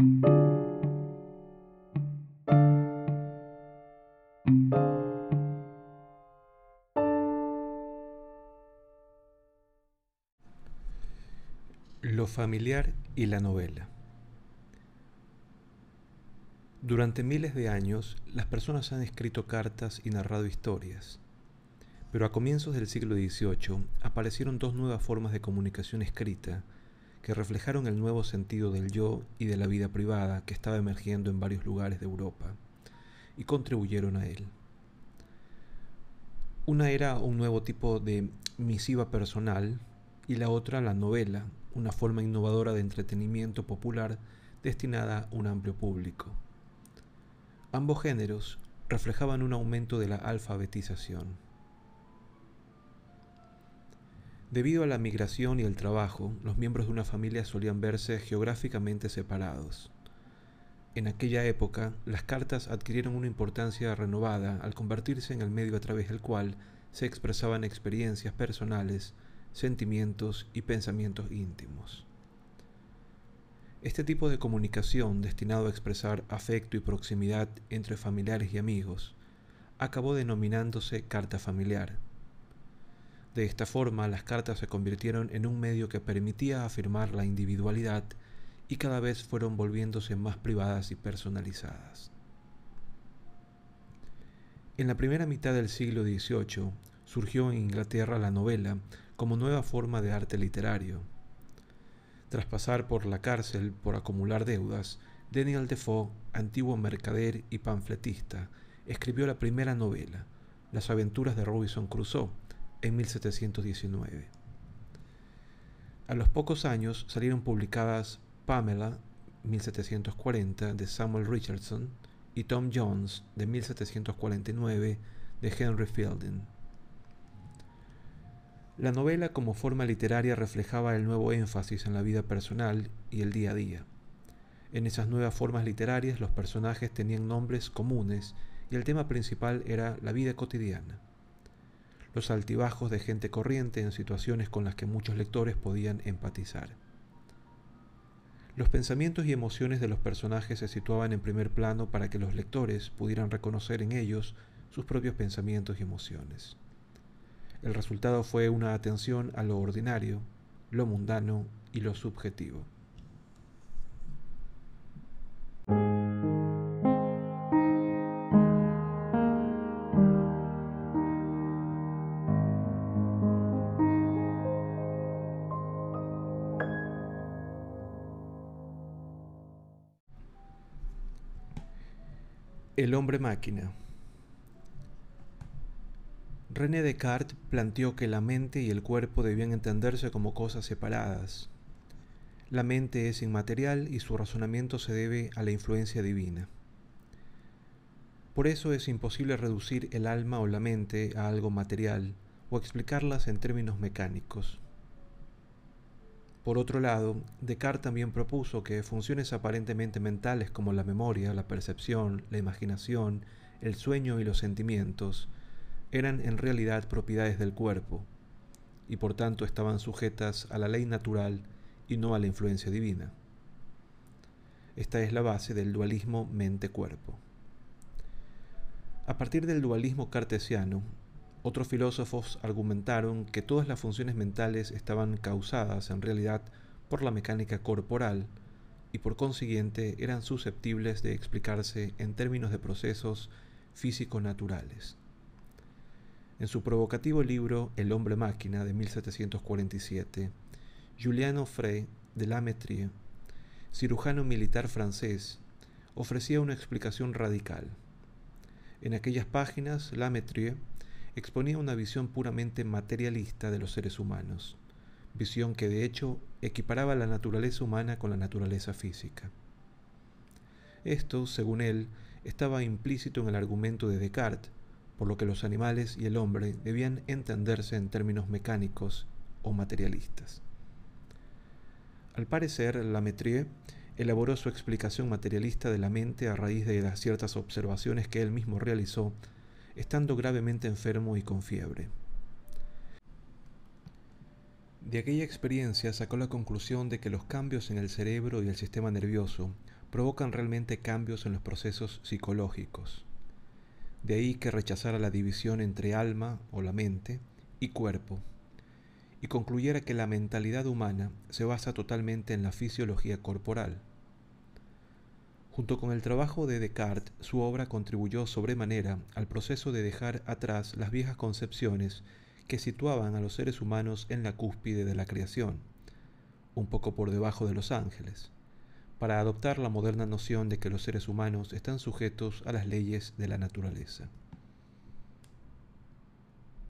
Lo familiar y la novela. Durante miles de años, las personas han escrito cartas y narrado historias. Pero a comienzos del siglo XVIII aparecieron dos nuevas formas de comunicación escrita que reflejaron el nuevo sentido del yo y de la vida privada que estaba emergiendo en varios lugares de Europa y contribuyeron a él. Una era un nuevo tipo de misiva personal y la otra la novela, una forma innovadora de entretenimiento popular destinada a un amplio público. Ambos géneros reflejaban un aumento de la alfabetización. Debido a la migración y el trabajo, los miembros de una familia solían verse geográficamente separados. En aquella época, las cartas adquirieron una importancia renovada al convertirse en el medio a través del cual se expresaban experiencias personales sentimientos y pensamientos íntimos. Este tipo de comunicación destinado a expresar afecto y proximidad entre familiares y amigos acabó denominándose carta familiar. De esta forma, las cartas se convirtieron en un medio que permitía afirmar la individualidad y cada vez fueron volviéndose más privadas y personalizadas. En la primera mitad del siglo XVIII surgió en Inglaterra la novela como nueva forma de arte literario. Tras pasar por la cárcel por acumular deudas, Daniel Defoe, antiguo mercader y panfletista, escribió la primera novela, Las aventuras de Robinson Crusoe, en 1719. A los pocos años salieron publicadas Pamela, 1740, de Samuel Richardson, y Tom Jones, de 1749, de Henry Fielding. La novela como forma literaria reflejaba el nuevo énfasis en la vida personal y el día a día. En esas nuevas formas literarias los personajes tenían nombres comunes y el tema principal era la vida cotidiana. Los altibajos de gente corriente en situaciones con las que muchos lectores podían empatizar. Los pensamientos y emociones de los personajes se situaban en primer plano para que los lectores pudieran reconocer en ellos sus propios pensamientos y emociones. El resultado fue una atención a lo ordinario, lo mundano y lo subjetivo. El hombre máquina. René Descartes planteó que la mente y el cuerpo debían entenderse como cosas separadas. La mente es inmaterial y su razonamiento se debe a la influencia divina. Por eso es imposible reducir el alma o la mente a algo material o explicarlas en términos mecánicos. Por otro lado, Descartes también propuso que funciones aparentemente mentales como la memoria, la percepción, la imaginación, el sueño y los sentimientos eran en realidad propiedades del cuerpo y por tanto estaban sujetas a la ley natural y no a la influencia divina. Esta es la base del dualismo mente-cuerpo. A partir del dualismo cartesiano, otros filósofos argumentaron que todas las funciones mentales estaban causadas en realidad por la mecánica corporal y por consiguiente eran susceptibles de explicarse en términos de procesos físico-naturales. En su provocativo libro El hombre máquina de 1747, Juliano Frey de Lametrie, cirujano militar francés, ofrecía una explicación radical. En aquellas páginas, Lametrie exponía una visión puramente materialista de los seres humanos, visión que de hecho equiparaba la naturaleza humana con la naturaleza física. Esto, según él, estaba implícito en el argumento de Descartes, por lo que los animales y el hombre debían entenderse en términos mecánicos o materialistas. Al parecer, Lametrie elaboró su explicación materialista de la mente a raíz de las ciertas observaciones que él mismo realizó, estando gravemente enfermo y con fiebre. De aquella experiencia sacó la conclusión de que los cambios en el cerebro y el sistema nervioso provocan realmente cambios en los procesos psicológicos. De ahí que rechazara la división entre alma o la mente y cuerpo, y concluyera que la mentalidad humana se basa totalmente en la fisiología corporal. Junto con el trabajo de Descartes, su obra contribuyó sobremanera al proceso de dejar atrás las viejas concepciones que situaban a los seres humanos en la cúspide de la creación, un poco por debajo de los ángeles, para adoptar la moderna noción de que los seres humanos están sujetos a las leyes de la naturaleza.